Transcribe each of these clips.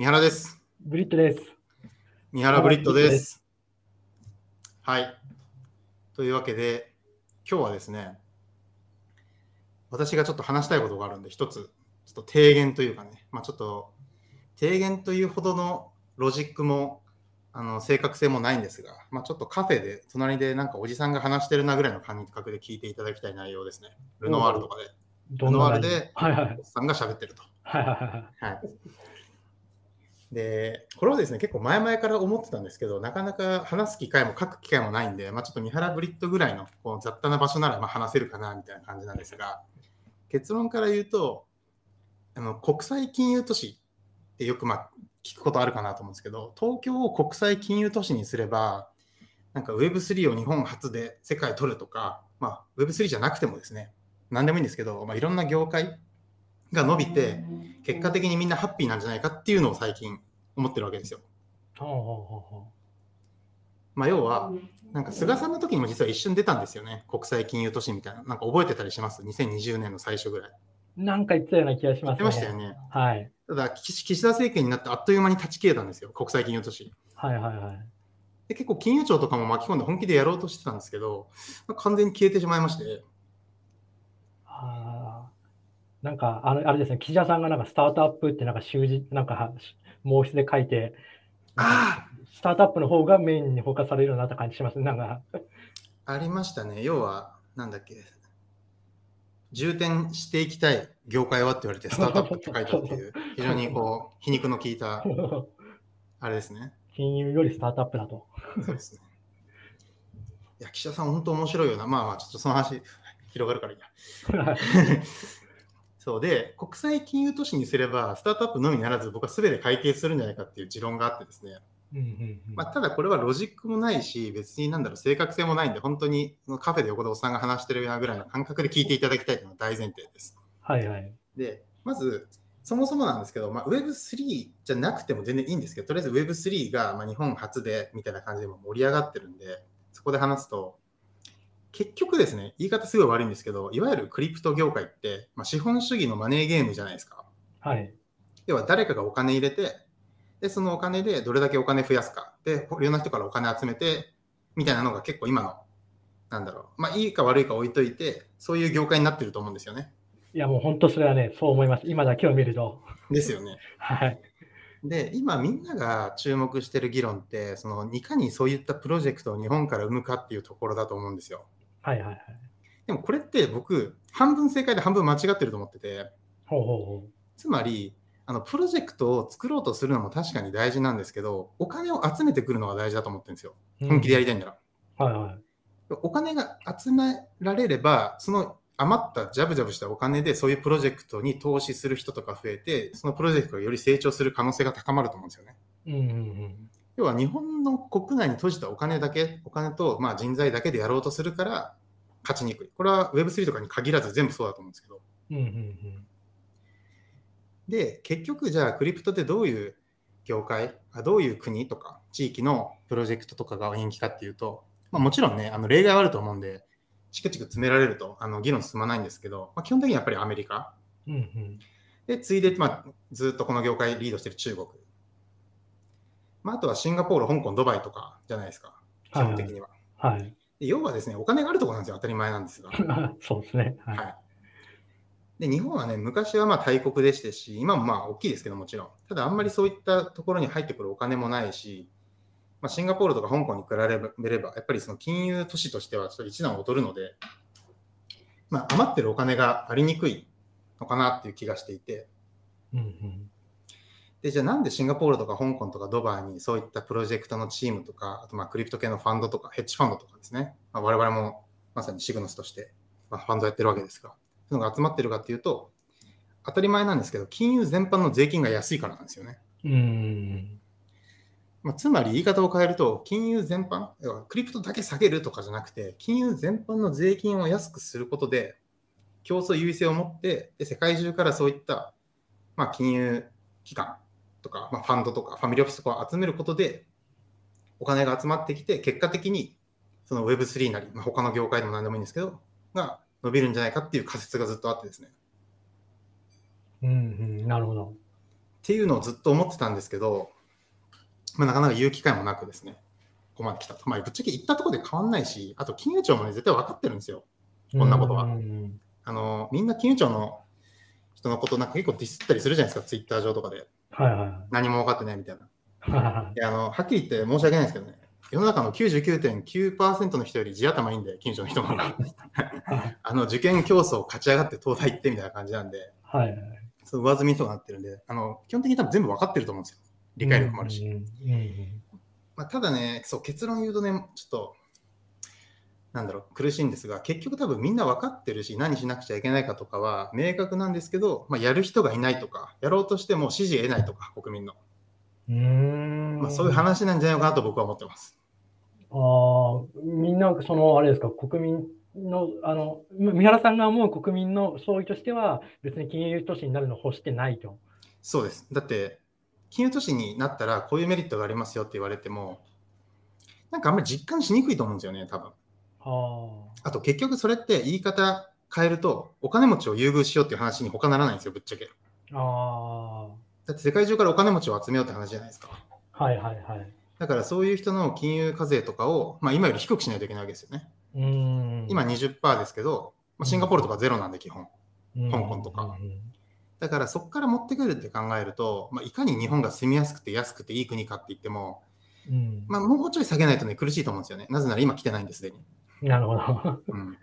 三原です。ブリットです。三原ブリットです。はい。というわけで、今日はですね、私がちょっと話したいことがあるんで、一つ、ちょっと提言というかね、まあちょっと、提言というほどのロジックも、あの正確性もないんですが、まあ、ちょっとカフェで、隣でなんかおじさんが話してるなぐらいの感覚で聞いていただきたい内容ですね。ルノワールとかで、ルノワールではいはいおっさんが喋ってると。はいはいはい。で、これはですね、結構前々から思ってたんですけど、なかなか話す機会も書く機会もないんで、まあ、ちょっと三原ブリットぐらいのこう雑多な場所ならま話せるかなみたいな感じなんですが、結論から言うと、あの国際金融都市ってよくま聞くことあるかなと思うんですけど、東京を国際金融都市にすれば、なんか Web3 を日本初で世界取るとか、まあ、Web3 じゃなくてもですね、何でもいいんですけど、まあ、いろんな業界が伸びて、結果的にみんなハッピーなんじゃないかっていうのを最近思ってるわけですよ。まあ、要は、なんか菅さんの時にも実は一瞬出たんですよね。国際金融都市みたいな。なんか覚えてたりします ?2020 年の最初ぐらい。うなんか言ってたような気がしますね。ましたよね。はい。ただ、岸岸田政権になってあっという間に断ち切れたんですよ。国際金融都市。はいはいはい。で結構金融庁とかも巻き込んで本気でやろうとしてたんですけど、完全に消えてしまいまして。なんか、あのあれですね、岸田さんがなんかスタートアップってなんか習字、なんか毛筆で書いて、あスタートアップの方がメインにフォーカスされるようになった感じしますね。なんか、あ、ありましたね。要は、なんだっけ、重点していきたい業界はって言われて、スタートアップって書いたっていう、非常にこう、皮肉の効いた、あれですね。金融よりスタートアップだと。そうですね。いや、岸田さん、本当面白いよな。まあまあ、ちょっとその話、広がるからいいや。そうで、国際金融都市にすれば、スタートアップのみならず、僕は全て解決するんじゃないかっていう持論があってですね。うんうんうんまあ、ただこれはロジックもないし、別になんだろう、正確性もないんで、本当にカフェで横でおっさんが話してるようなぐらいの感覚で聞いていただきたいというのが大前提です。はいはい。で、まず、そもそもなんですけど、まあ、Web3 じゃなくても全然いいんですけど、とりあえず Web3 がまあ日本初でみたいな感じでも盛り上がってるんで、そこで話すと、結局ですね、言い方すごい悪いんですけど、いわゆるクリプト業界って、まあ、資本主義のマネーゲームじゃないですか。はい。要は誰かがお金入れて、で、そのお金でどれだけお金増やすか、で、いろんな人からお金集めて、みたいなのが結構今の、なんだろう、まあいいか悪いか置いといて、そういう業界になってると思うんですよね。いやもう本当それはね、そう思います。今だけを見ると。ですよね。はい。で、今みんなが注目してる議論って、そのいかにそういったプロジェクトを日本から生むかっていうところだと思うんですよ。はいはいはい。でもこれって僕、半分正解で半分間違ってると思ってて、ほうほうほつまり、あのプロジェクトを作ろうとするのも確かに大事なんですけど、お金を集めてくるのが大事だと思ってるんですよ。う。本気でやりたいんなら。はいはい。お金が集められれば、その余ったジャブジャブしたお金でそういうプロジェクトに投資する人とか増えて、そのプロジェクトがより成長する可能性が高まると思うんですよね。うんうんうん。要は日本の国内に閉じたお金だけ、お金とまあ人材だけでやろうとするから勝ちにくい。これは Web3 とかに限らず全部そうだと思うんですけど。うんうんうん。で、結局じゃあクリプトってどういう業界、あどういう国とか地域のプロジェクトとかが人気かっていうと、まあ、もちろんね、あの例外はあると思うんで、チクチク詰められるとあの議論進まないんですけど、まあ、基本的にやっぱりアメリカ。うんうん。で、次いで、まあ、ずっとこの業界リードしてる中国。まあ、あとはシンガポール、香港、ドバイとかじゃないですか、基本的には。はい。で要はですね、お金があるところなんですよ、当たり前なんですが。そうですね。はい。はい、で日本はね、昔はまあ大国でしたし、今もまあ大きいですけどもちろん、ただあんまりそういったところに入ってくるお金もないし、まあ、シンガポールとか香港に比べれば、やっぱりその金融都市としてはちょっと一段劣るので、まあ、余ってるお金がありにくいのかなっていう気がしていて、うんうん。でじゃあなんでシンガポールとか香港とかドバイにそういったプロジェクトのチームとか、あとまあクリプト系のファンドとかヘッジファンドとかですね、まあ、我々もまさにシグノスとしてまあファンドやってるわけですが、そういうのが集まってるかっていうと、当たり前なんですけど、金融全般の税金が安いからなんですよね。うん。うんまあ、つまり言い方を変えると、金融全般、要はクリプトだけ下げるとかじゃなくて、金融全般の税金を安くすることで、競争優位性を持って、で世界中からそういった、まあ、金融機関とか、まあ、ファンドとか、ファミリーオフィスとかを集めることで、お金が集まってきて、結果的にその Web3 なり、まあ、他の業界でも何でもいいんですけど、が伸びるんじゃないかっていう仮説がずっとあってですね。うんうん。なるほど。っていうのをずっと思ってたんですけど、まあ、なかなか言う機会もなくですね、ここまで来たと。まあ、ぶっちゃけ行ったところで変わんないし、あと金融庁もね、絶対分かってるんですよ。こんなことは。うんあのみんな金融庁の人のことなんか結構ディスったりするじゃないですか、ツイッター上とかで。はいはい何も分かってないみたいな。はいやあのはっきり言って申し訳ないですけどね、世の中の99.9%の人より地頭いいんで、近所の人の方が。あの受験競争勝ち上がって東大行ってみたいな感じなんで、はいはい。そう上積みとかなってるんで、あの基本的に多分全部分かってると思うんですよ。理解力もあるし。まあ、ただね、そう結論言うとね、ちょっと、なんだろう、苦しいんですが、結局多分みんな分かってるし、何しなくちゃいけないかとかは明確なんですけど、まあ、やる人がいないとか、やろうとしても支持得ないとか、国民の。うんまあ、そういう話なんじゃないのかなと僕は思ってます。ああ、みんな、その、あれですか、国民の、あの、三原さんが思う国民の総意としては、別に金融都市になるのを欲してないと。そうです。だって、金融都市になったらこういうメリットがありますよって言われても、なんかあんまり実感しにくいと思うんですよね、多分。ああと結局それって言い方変えると、お金持ちを優遇しようっていう話に他ならないんですよ、ぶっちゃけ。あ、あだって世界中からお金持ちを集めようって話じゃないですか。あ、はいはいはい。だからそういう人の金融課税とかを、まあ、今より低くしないといけないわけですよね。うーん。今20%ですけど、まあ、シンガポールとかゼロなんで基本。うん、香港とかうんだからそこから持ってくるって考えると、まあ、いかに日本が住みやすくて安くていい国かって言っても、うんまあ、もうちょい下げないとね苦しいと思うんですよね。なぜなら今来てないんですでに。なるほど。うん、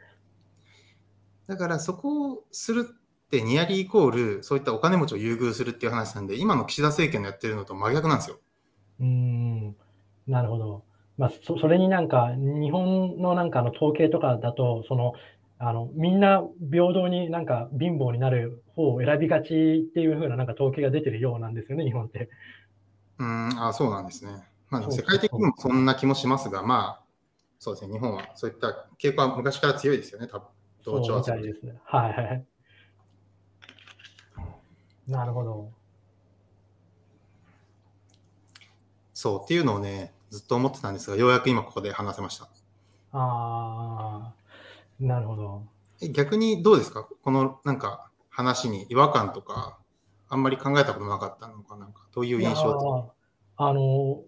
だからそこをするってニアリーイコールそういったお金持ちを優遇するっていう話なんで今の岸田政権のやってるのと真逆なんですよ。うーん、なるほど。まあ、そそれになんか、日本のなんかあの統計とかだと、その、あの、みんな平等になんか貧乏になる方を選びがちっていう風ななんか統計が出てるようなんですよね、日本って。うん、あそうなんですね。まあ、世界的にもそんな気もしますが、まあ、そうですね、日本はそういった傾向は昔から強いですよね、多分同調圧力。ですね。はいはい。なるほど。そうっていうのをね、ずっと思ってたんですが、ようやく今ここで話せました。ああ、なるほど。え逆にどうですか？このなんか話に違和感とか、あんまり考えたことなかったのかなんか、どういう印象あの、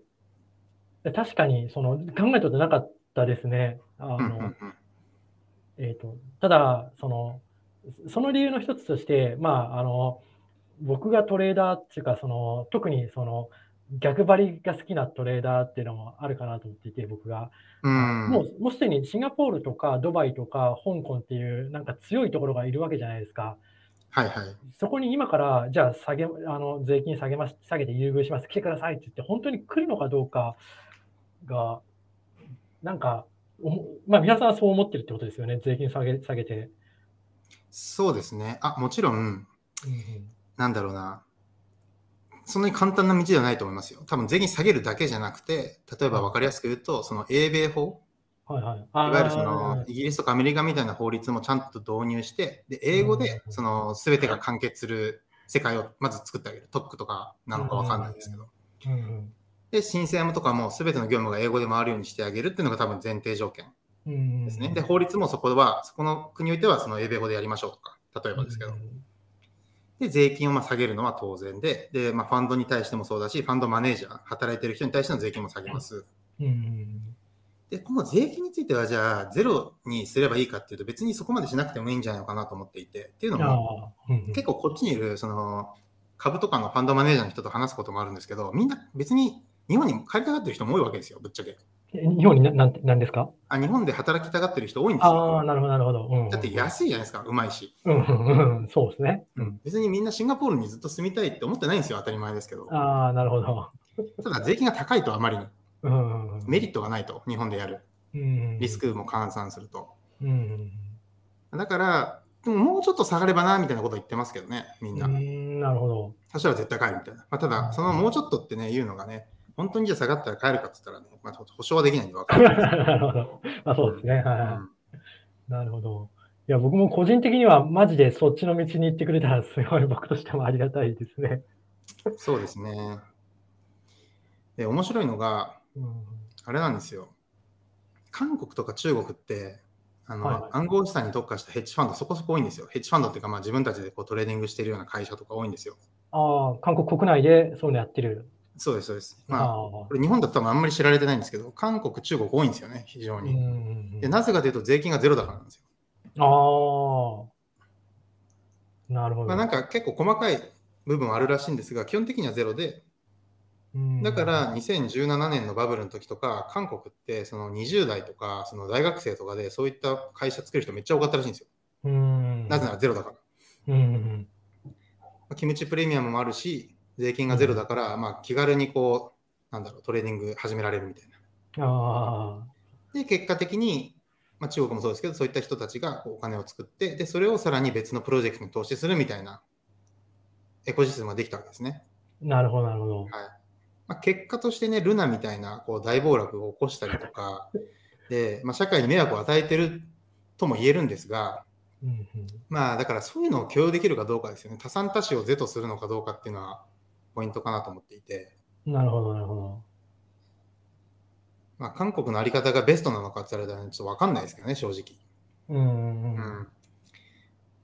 確かにその考えたことなかったですね。あの、うんうんうんえー、とただその、その理由の一つとして、まあ、あの僕がトレーダーっていうかその、特にその逆張りが好きなトレーダーっていうのもあるかなと思っていて、僕が。うんもうもうすでにシンガポールとかドバイとか香港っていうなんか強いところがいるわけじゃないですか。はいはい。そこに今から、じゃあ下げ、あの税金下げます、下げて優遇します、来てくださいって言って、本当に来るのかどうかが、なんか、まあ、皆さんはそう思ってるってことですよね、税金下げ下げて。そうですね。あ、もちろん、うんなんだろうな。そんなに簡単な道ではないと思いますよ。多分税金下げるだけじゃなくて、例えば分かりやすく言うと、その英米法、はいはい。いわゆるそあのイギリスとかアメリカみたいな法律もちゃんと導入して、で英語でうんその全てが完結する世界をまず作ってあげる。特区とかなのか分かんないんですけど。ーうんうんで、申請務とかも全ての業務が英語で回るようにしてあげるっていうのが多分前提条件ですね。で、法律もそこは、そこの国においてはその英米法でやりましょうとか、例えばですけどう。んで、税金をまあ下げるのは当然で、で、まあ、ファンドに対してもそうだし、ファンドマネージャー、働いてる人に対しての税金も下げます。で、この税金については、じゃあ、ゼロにすればいいかっていうと、別にそこまでしなくてもいいんじゃないのかなと思っていて、っていうのあも、結構こっちにいる、その、株とかのファンドマネージャーの人と話すこともあるんですけど、みんな別に日本に帰りたがってる人も多いわけですよ、ぶっちゃけ。え日本にななんてなんですか？あ日本で働きたがってる人多いんですあよ。あ、なるほど、なるほど。うんうんだって安いじゃないですか、うまいし。うんうんうんそうですね。うん別にみんなシンガポールにずっと住みたいって思ってないんですよ、当たり前ですけど。ああ、なるほど。ただ税金が高いとあまりにうんうんうんメリットがないと、日本でやる。うんリスクも換算すると。うんだから、でももうちょっと下がればな、みたいなこと言ってますけどね、みんな。うんうんなるほど。そしたら絶対帰るみたいな。まあ、ただ、そのもうちょっとってね、言うのがね、本当にじゃあ下がったら帰るかって言ったらね、まあ、保証はできないんで分かる。なるほど。まあそうですね。はいはい。うんなるほど。いや、僕も個人的にはマジでそっちの道に行ってくれたらすごい僕としてもありがたいですね。そうですね。で、面白いのが、うんあれなんですよ。韓国とか中国って、あのはいはい暗号資産に特化したヘッジファンドそこそこ多いんですよ。ヘッジファンドっていうか、まあ、自分たちでこうトレーディングしてるような会社とか多いんですよ。ああ、韓国国内でそういうのやってる。そうです、そうです。まあ、あこれ日本だと多分あんまり知られてないんですけど、韓国、中国多いんですよね、非常に。んでなぜかというと、税金がゼロだからなんですよ。ああ。なるほど。まあ、なんか結構細かい部分はあるらしいんですが、基本的にはゼロで、うんだから2017年のバブルの時とか、韓国ってその20代とか、その大学生とかでそういった会社作る人めっちゃ多かったらしいんですよ。うん。なぜならゼロだから。うんうんまあキムチプレミアムもあるし、税金がゼロだから、まあ、気軽にこう、なんだろう、トレーディング始められるみたいな。うん。ああ。で、結果的に、まあ、中国もそうですけど、そういった人たちがお金を作って、で、それをさらに別のプロジェクトに投資するみたいなエコシステムができたわけですね。なるほど、なるほど。はいまあ、結果としてね、ルナみたいなこう大暴落を起こしたりとか、でまあ、社会に迷惑を与えてるとも言えるんですが、うんうんまあ、だからそういうのを許容できるかどうかですよね。多産多死を是とするのかどうかっていうのはポイントかなと思っていて、なるほど、なるほど。まあ、韓国のあり方がベストなのかって言われたらちょっと分かんないですけどね、正直。うんうん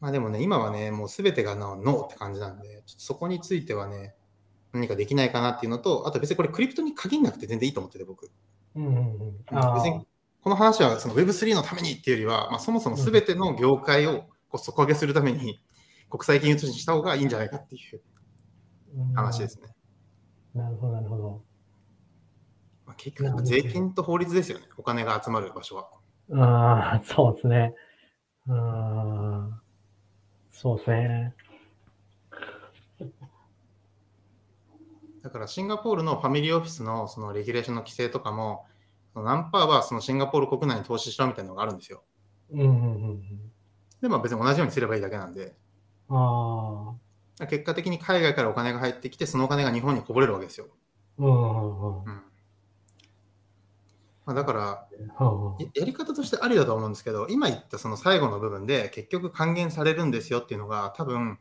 まあでもね、今はね、もうすべてがノーって感じなんで、そこについてはね、何かできないかなっていうのと、あと別にこれクリプトに限らなくて全然いいと思ってて、僕。うんうんうん。別にこの話はその Web3 のためにっていうよりは、まあ、そもそもすべての業界をこう底上げするために国際金融通信した方がいいんじゃないかっていう話ですね。なるほど、なるほど。まあ、結局、税金と法律ですよね、お金が集まる場所は。ああ、そうですね。うん。そうですね。だからシンガポールのファミリーオフィスのそのレギュレーションの規制とかも、その何パーはそのシンガポール国内に投資しろみたいなのがあるんですよ。うんうんうんうん。で、まあ別に同じようにすればいいだけなんで、ああ。結果的に海外からお金が入ってきて、そのお金が日本にこぼれるわけですよ。うんうんまあ、だから、うんややり方としてありだと思うんですけど、今言ったその最後の部分で結局還元されるんですよっていうのが、多分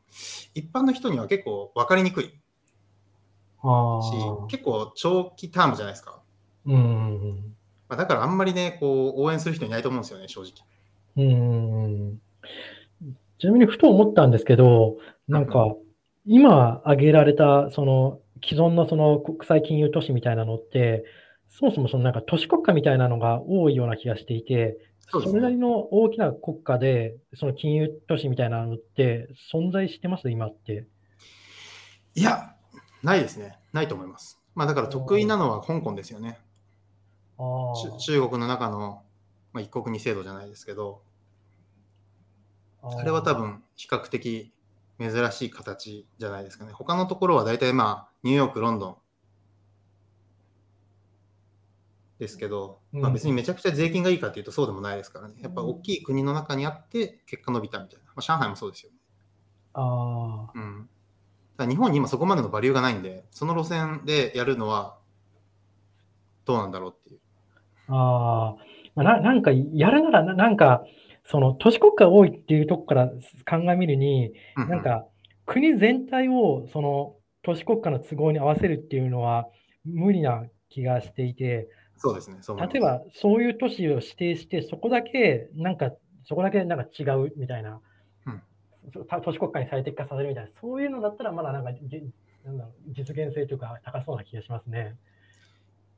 一般の人には結構分かりにくいし結構長期タームじゃないですか。うんうんまあ、だからあんまりね、こう応援する人いないと思うんですよね、正直。うん。ちなみにふと思ったんですけど、なんか、今挙げられた、その、既存のその国際金融都市みたいなのって、そもそもそのなんか都市国家みたいなのが多いような気がしていて、そね。それなりの大きな国家で、その金融都市みたいなのって存在してます？今って。いや、ないですね。ないと思います。まあだから得意なのは香港ですよね。中国の中の、まあ、一国二制度じゃないですけど、ああれは多分比較的珍しい形じゃないですかね。他のところは大体まあニューヨーク、ロンドンですけど、まあ、別にめちゃくちゃ税金がいいかっていうとそうでもないですからね。やっぱ大きい国の中にあって結果伸びたみたいな。まあ、上海もそうですよね。あうん。ただ日本に今そこまでのバリューがないんで、その路線でやるのはどうなんだろうっていう。あ、ああ、まあななんかやるならな、なんか、その都市国家が多いっていうとこから鑑みるに、なんか国全体をその都市国家の都合に合わせるっていうのは無理な気がしていて、そうですね。例えばそういう都市を指定して、そこだけなんか、そこだけなんか違うみたいな、うん都市国家に最適化させるみたいな、そういうのだったらまだなんかじなんだろう実現性というか高そうな気がしますね。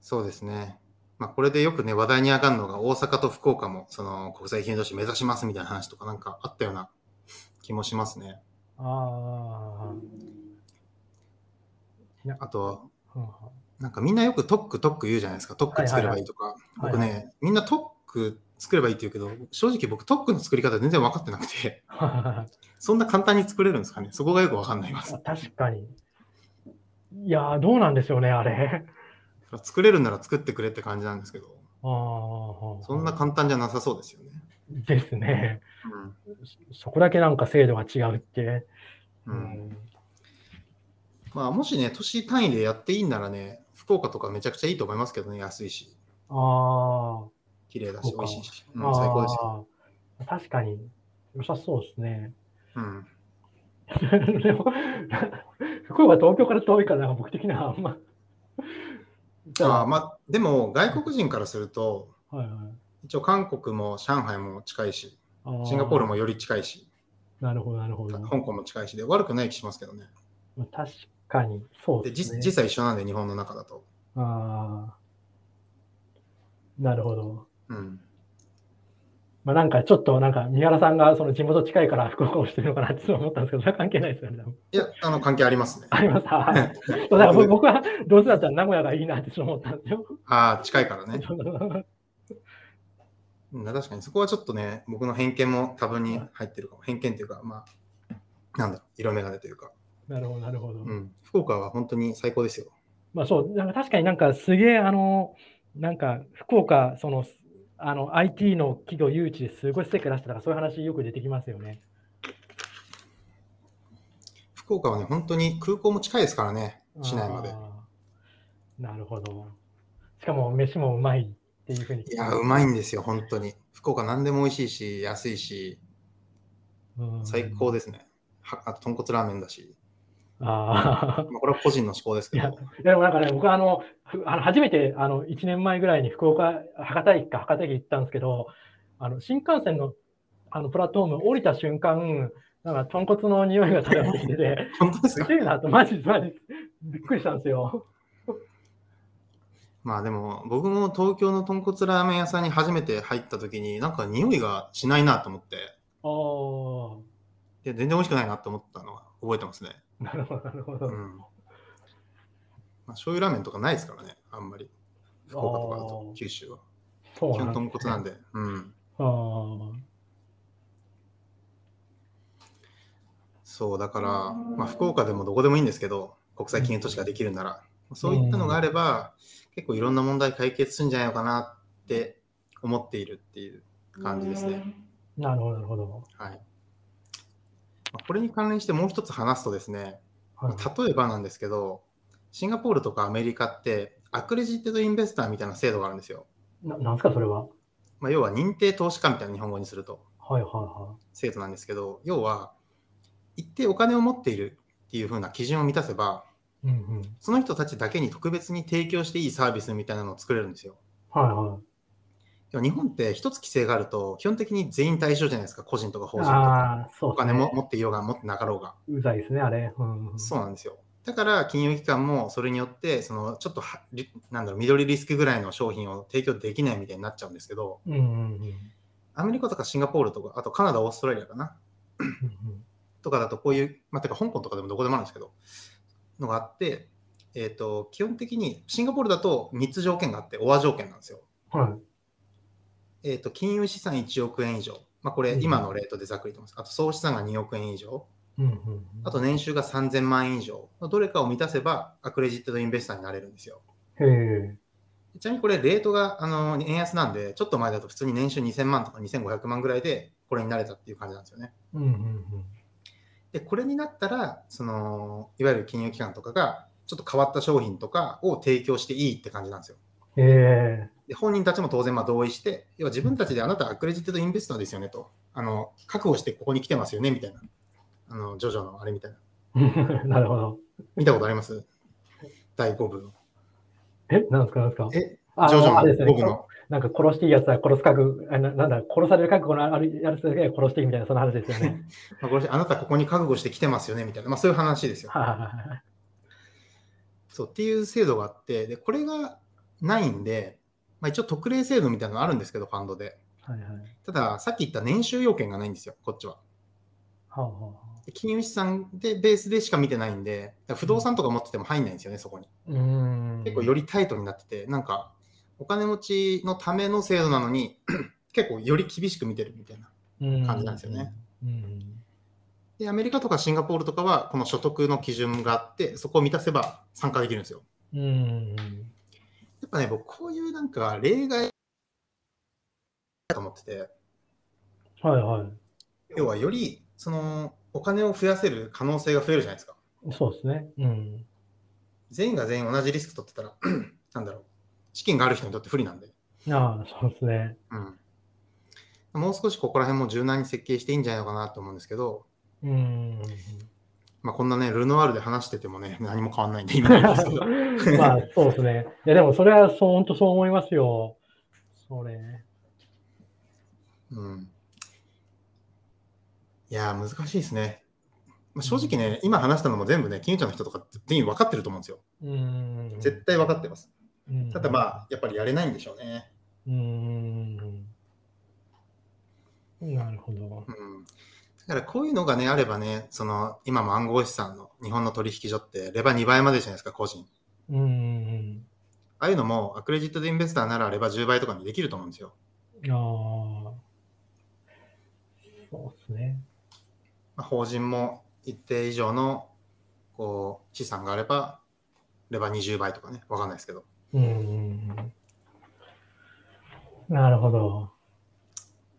そうですね。まあ、これでよくね、話題に上がるのが、大阪と福岡も、その、国際金融都市目指しますみたいな話とか、なんかあったような気もしますね。ああ、あと、うんなんかみんなよく特区特区言うじゃないですか。特区作ればいいとか。僕ね、みんな特区作ればいいって言うけど、正直僕特区の作り方全然分かってなくて、そんな簡単に作れるんですかね。そこがよく分かんないます。確かに。いやー、どうなんでしょうね、あれ。作れるなら作ってくれって感じなんですけど、ああ、そんな簡単じゃなさそうですよね。ですね。うん。そこだけなんか制度が違うって。うんまあ、もしね、都市単位でやっていいんならね、福岡とかめちゃくちゃいいと思いますけどね、安いし、ああ、綺麗だし、美味しいし、うん、最高ですよ。確かに、良さそうですね。うん。でも、福岡、東京から遠いから、僕的にはあんま。あ、まあ、でも、外国人からすると、はいはい一応韓国も上海も近いし、シンガポールもより近いし、なるほど、なるほど。香港も近いしで、悪くない気しますけどね。確かに、そうでですね。実実際一緒なんで、日本の中だと。ああ。なるほど。うん。まあ、なんかちょっとなんか三原さんがその地元近いから福岡をしてるのかなって思ったんですけど、それは関係ないですよね。いや、あの、関係ありますね。あります。だから僕僕はどうせだったら名古屋がいいなって思ったんですよ。ああ、近いからね。うん確かにそこはちょっとね、僕の偏見も多分に入ってるかも。偏見っていうか、まあ、なんだろう、色眼鏡というか。なるほど、なるほど。うん。福岡は本当に最高ですよ。まあそう、なんか確かになんかすげえあの、なんか福岡、その、あの IT の企業誘致ですごい成果出したとか、そういう話よく出てきますよね。福岡はね、本当に空港も近いですからね、市内まで。なるほど。しかも飯もうまいっていうふうに。いや、うまいんですよ、本当に。福岡何でも美味しいし、安いし、うん最高ですね。はあと、豚骨ラーメンだし。ああ。まあ、これは個人の思考ですけいやど。、でもなんかね、僕はあの、ふあの初めてあの1年前ぐらいに福岡、博多駅か博多駅行ったんですけど、あの新幹線のあのプラットフォーム降りた瞬間、なんか豚骨の匂いが漂ってきてて、本当ですか？すなと、マジマジびっくりしたんですよ。まあでも、僕も東京の豚骨ラーメン屋さんに初めて入った時に、なんか匂いがしないなと思って、あで全然美味しくないなと思ったのは覚えてますね。あ、なるほど、なるほど。うん。まあ、醤油ラーメンとかないですからね、あんまり。福岡とかだと九州は。そうなんなんで。うん。あそう、だから、まあ、福岡でもどこでもいいんですけど、国際金融都市ができるなら、そういったのがあれば、結構いろんな問題解決するんじゃないのかなって思っているっていう感じですね。あ、なるほど、なるほど。はい。まあこれに関連してもう一つ話すとですね、はい例えばなんですけど、シンガポールとかアメリカって、アクレジッテッドインベスターみたいな制度があるんですよ。ななんですか、それは。まあ、要は認定投資家みたいな日本語にするとはいはいは制度なんですけど、要は一定お金を持っているっていう風な基準を満たせば、い。うんうん。その人たちだけに特別に提供していいサービスみたいなのを作れるんですよ。はいはい。でも日本って一つ規制があると、基本的に全員対象じゃないですか、個人とか法人とか。そうね。金も持っていようが持ってなかろうが。うざいですね、あれ。うんうん、そうなんですよ。だから金融機関もそれによって、そのちょっとはリなんだろう緑リスクぐらいの商品を提供できないみたいになっちゃうんですけど、うんうんうんアメリカとかシンガポールとか、あとカナダ、オーストラリアかな、うんとかだとこういう、まあ、てか香港とかでもどこでもあるんですけど、のがあって、えっ、と、基本的にシンガポールだと3つ条件があって、オア条件なんですよ。うんはい。えっ、と、金融資産1億円以上。まあ、これうん今のレートでざっくりとます。あと、総資産が2億円以上。うんうんうんあと、年収が3000万円以上。どれかを満たせば、アクレジットドインベスターになれるんですよ。へえ。ちなみにこれ、レートがあの円安なんで、ちょっと前だと普通に年収2000万とか2500万ぐらいで、これになれたっていう感じなんですよね。うんうんで、これになったら、その、いわゆる金融機関とかが、ちょっと変わった商品とかを提供していいって感じなんですよ。え。で、本人たちも当然まあ同意して、要は自分たちであなたはアクレジットドインベスターですよねと、あの、覚悟してここに来てますよねみたいな、あの、ジョジョのあれみたいな。なるほど。見たことあります？第5部の。え、なんですか、なんですか？え、あジョジョのあれですね5部の。なんか殺していいやつは殺す覚悟、あななんだ、殺される覚悟のあるやつだけ殺していいみたいな、そんな話ですよね。まあ、あなたここに覚悟して来てますよねみたいな、まあそういう話ですよ。そうっていう制度があって、で、これがないんで、まあ一応特例制度みたいなのあるんですけど、ファンドで。はいはい。ただ、さっき言った年収要件がないんですよ、こっちは。はあはあ金融資産でベースでしか見てないんで、不動産とか持ってても入んないんですよね、そこに。うーん。結構よりタイトになってて、なんか、お金持ちのための制度なのに、結構より厳しく見てるみたいな感じなんですよね。うん。で、アメリカとかシンガポールとかは、この所得の基準があって、そこを満たせば参加できるんですよ。うん。っぱね、僕、こういうなんか例外だと思ってて、はいはい。要はより、その、お金を増やせる可能性が増えるじゃないですか。そうですね。うん。全員が全員同じリスク取ってたら、なんだろう、資金がある人にとって不利なんで、ああ、そうですね。うん。もう少しここら辺も柔軟に設計していいんじゃないのかなと思うんですけど、うん。まあ、こんなね、ルノワールで話しててもね、何も変わんないんで意味ないんですけど。まあ、そうですね。いや、でもそれはそう、本当そう思いますよ。それ。うん。いやー、難しいですね。まあ、正直ね、今話したのも全部ね、金融庁の人とか全員分かってると思うんですよ。うん。絶対分かってます。うんただまあ、やっぱりやれないんでしょうね。うん。なるほど。うん。だからこういうのがね、あればね、その、今も暗号資産の日本の取引所って、レバ2倍までじゃないですか、個人。うん。ああいうのも、アクレジットでインベスターならレバ10倍とかにできると思うんですよ。ああ。そうですね。まあ、法人も一定以上のこう資産があれば、レバ20倍とかね、わかんないですけど。うん。なるほど。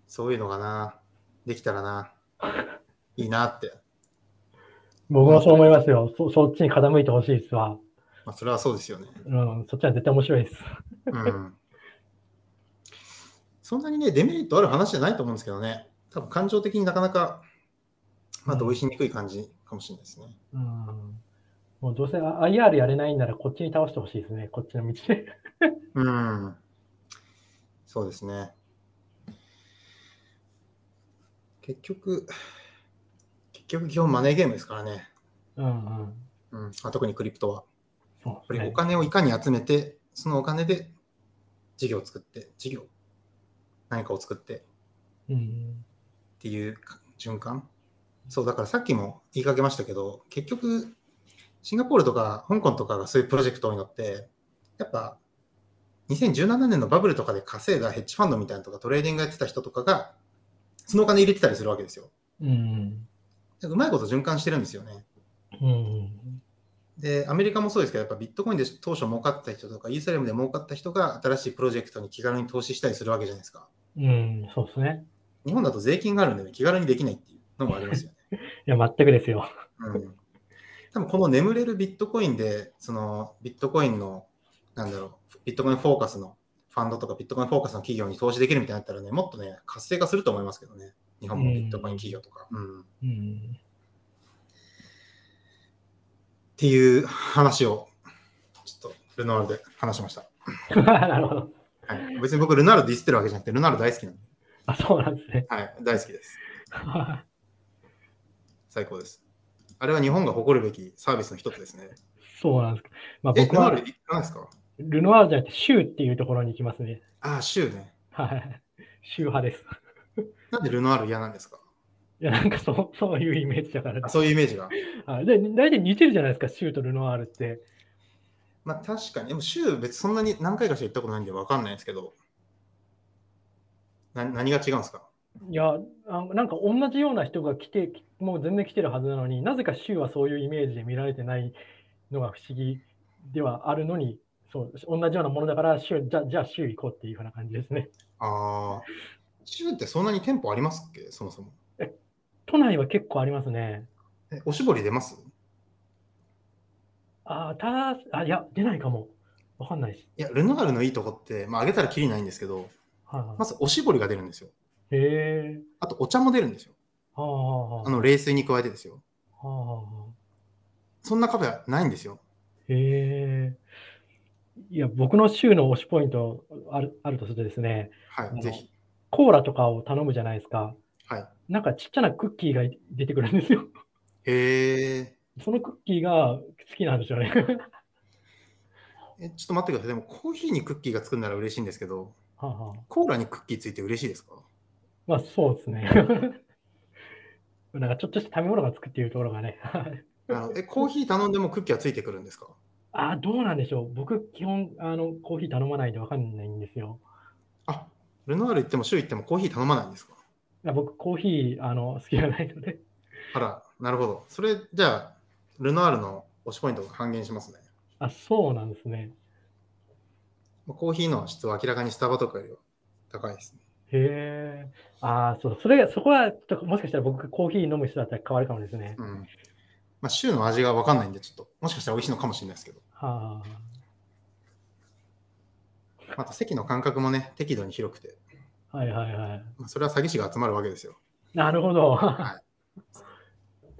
そういうのがな、できたらな、いいなって。僕もそう思いますよ。そそっちに傾いてほしいですわ。まあ、それはそうですよね。うん、そっちは絶対面白いです。うん。そんなにね、デメリットある話じゃないと思うんですけどね。多分感情的になかなか、まあ、同意しにくい感じかもしれないですね。うん。もうどうせ IR やれないんならこっちに倒してほしいですね。こっちの道で。うん。そうですね。結局、結局基本マネーゲームですからね。うんうん。うんまあ、特にクリプトは。やっぱりねお金をいかに集めて、そのお金で事業を作って、事業、何かを作ってっうん。ていう循環。そう、だからさっきも言いかけましたけど、結局、シンガポールとか香港とかがそういうプロジェクト多いのって、やっぱ2017年のバブルとかで稼いだヘッジファンドみたいなのとかトレーディングやってた人とかが、そのお金入れてたりするわけですよ。うん。うまいこと循環してるんですよね。うん。で、アメリカもそうですけど、やっぱビットコインで当初儲かった人とか、イーサリアムで儲かった人が新しいプロジェクトに気軽に投資したりするわけじゃないですか。うん。そうですね。日本だと税金があるんで、ね、気軽にできないっていうのもありますよね。いや、全くですよ。うん、多分この眠れるビットコインで、そのビットコインの、なんだろう、ビットコインフォーカスのファンドとかビットコインフォーカスの企業に投資できるみたいになったらね、もっとね、活性化すると思いますけどね。日本もビットコイン企業とか。うんうん。っていう話を、ちょっとルノワールで話しました。なるほど。はい、別に僕、ルナールディスってるわけじゃなくて、ルナール大好きなんで、あ、そうなんですね。はい、大好きです。最高です。あれは日本が誇るべきサービスの一つですね。そうなんですか。まあ、え、僕はルナール行かないですか？ルノワールじゃなくて、シューっていうところに行きますね。ああ、州ね。はい。シュー派です。なんでルノアール嫌なんですか？いや、なんかそう そういうイメージだからあ。そういうイメージが。はいで、大体似てるじゃないですか、シューとルノワールって。まあ確かに、でも州別にそんなに何回かしか行ったことないんで分かんないですけど、な何が違うんですか？いやあ、なんか同じような人が来て、もう全然来てるはずなのになぜかシューはそういうイメージで見られてないのが不思議ではあるのに、そう同じようなものだからシューじゃ、じゃあシュー行こうっていうふうな感じですね。ああ、州ってそんなに店舗ありますっけ？そもそも。都内は結構ありますね。え、おしぼり出ます？あ、ただ、あ、いや、出ないかも。わかんないです。いや、ルノアールのいいとこって、まあ、あげたらきりないんですけど、はいはいまずおしぼりが出るんですよ。へえ。あとお茶も出るんですよ。はあはあはああの冷水に加えてですよ。はあはあそんなカフェはないんですよ。へえ。いや、僕の週の推しポイントあるあるとするとですね、はい、のぜひ。コーラとかを頼むじゃないですか。はい。なんかちっちゃなクッキーが出てくるんですよ。へえ。そのクッキーが好きなんですよね。え、ちょっと待ってください。でもコーヒーにクッキーがつくんなら嬉しいんですけど、はあはあコーラにクッキーついて嬉しいですか？まあそうですね。なんかちょっとした食べ物がつくっていうところがね。あのえ、コーヒー頼んでもクッキーはついてくるんですか？あどうなんでしょう。僕、基本あのコーヒー頼まないんでわかんないんですよ。あ、ルノアール行っても週行ってもコーヒー頼まないんですか？いや僕、コーヒーあの好きじゃないので。あら、なるほど。それ、じゃあ、ルノアールの推しポイントが半減しますね。あ、そうなんですね。コーヒーの質は明らかにスタバとかよりは高いですね。へえ。ああ、そう、それ、そこは、もしかしたら僕、コーヒー飲む人だったら変わるかもですね。うん。まあ、週の味が分かんないんで、ちょっと、もしかしたら美味しいのかもしれないですけど、はまた席の間隔もね、適度に広くて、あ。はいはいはい。まあ、それは詐欺師が集まるわけですよ。なるほど。は確か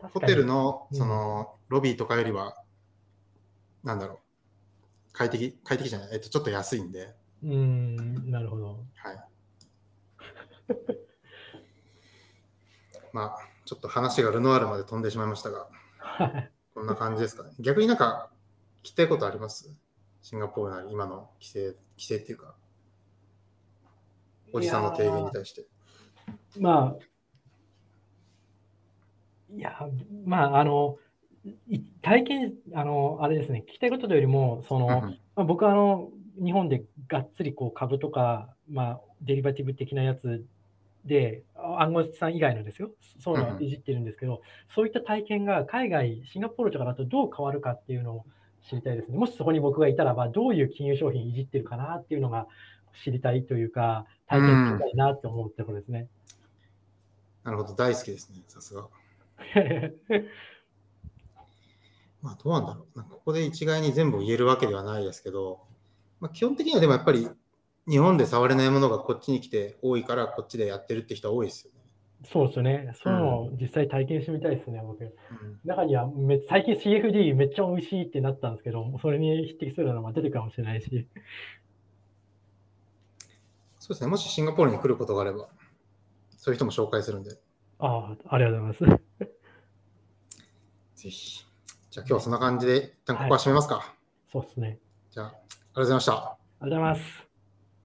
にホテルのうんそのロビーとかよりは、なんだろう、快適、快適じゃない、えっと、ちょっと安いんで、うーん、なるほど。はい。まあ、ちょっと話がルノアールまで飛んでしまいましたが、こんな感じですかね。逆になんか、聞きたいことあります？シンガポールなり、今の規制、規制っていうか、おじさんの提言に対して。まあ、いや、まあ、あの、い体験、あの、あれですね、聞きたいことよりも、その、うんまあ、僕はあの、日本でがっつりこう株とか、まあ、デリバティブ的なやつで、あ暗号資産以外のですよ、そういうのをいじってるんですけど、そういった体験が海外、シンガポールとかだとどう変わるかっていうのを知りたいですね。もしそこに僕がいたらば、どういう金融商品いじってるかなっていうのが知りたいというか、体験したいなって思うところですね。なるほど、大好きですね、さすが。まあ、どうなんだろう。ここで一概に全部言えるわけではないですけど、まあ、基本的にはでもやっぱり日本で触れないものがこっちに来て多いからこっちでやってるって人は多いですよね。そうですよね。そういうのを実際体験してみたいですね、僕。うん中にはめ最近 CFD めっちゃ美味しいってなったんですけど、それに匹敵するのが出てくるかもしれないし。そうですね、もしシンガポールに来ることがあれば、そういう人も紹介するんで、ああ、ありがとうございます。ぜひ。じゃあ今日はそんな感じで、一旦ここは締めますか。そうですね。じゃあ、ありがとうございました。ありがとうございます。